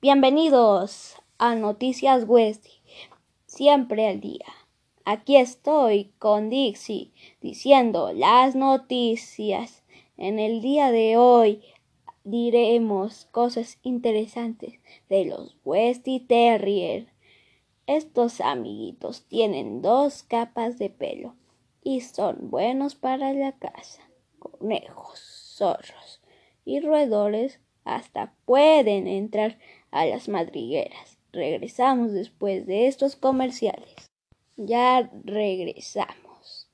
Bienvenidos a Noticias Westy, siempre al día. Aquí estoy con Dixie diciendo las noticias. En el día de hoy diremos cosas interesantes de los Westy Terrier. Estos amiguitos tienen dos capas de pelo y son buenos para la casa. Conejos, zorros y roedores hasta pueden entrar a las madrigueras. Regresamos después de estos comerciales. Ya regresamos.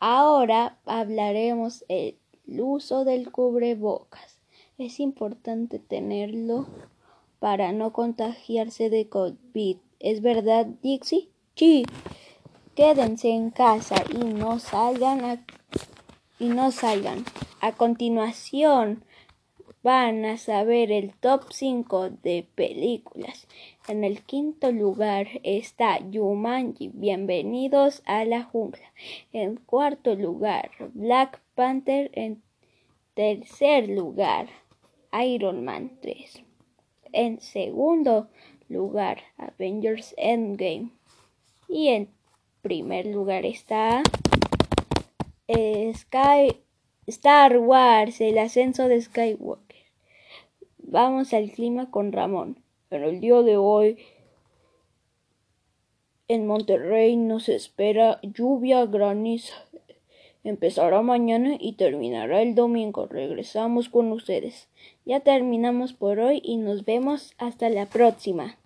Ahora hablaremos el uso del cubrebocas. Es importante tenerlo para no contagiarse de COVID. ¿Es verdad, Dixie? Sí. Quédense en casa y no salgan y no salgan. A continuación van a saber el top 5 de películas. En el quinto lugar está Jumanji, Bienvenidos a la jungla. En cuarto lugar, Black Panther. En tercer lugar, Iron Man 3. En segundo lugar, Avengers Endgame. Y en primer lugar está eh, Sky, Star Wars, el ascenso de Skywalker. Vamos al clima con Ramón. En el día de hoy en Monterrey nos espera lluvia graniza. Empezará mañana y terminará el domingo. Regresamos con ustedes. Ya terminamos por hoy y nos vemos hasta la próxima.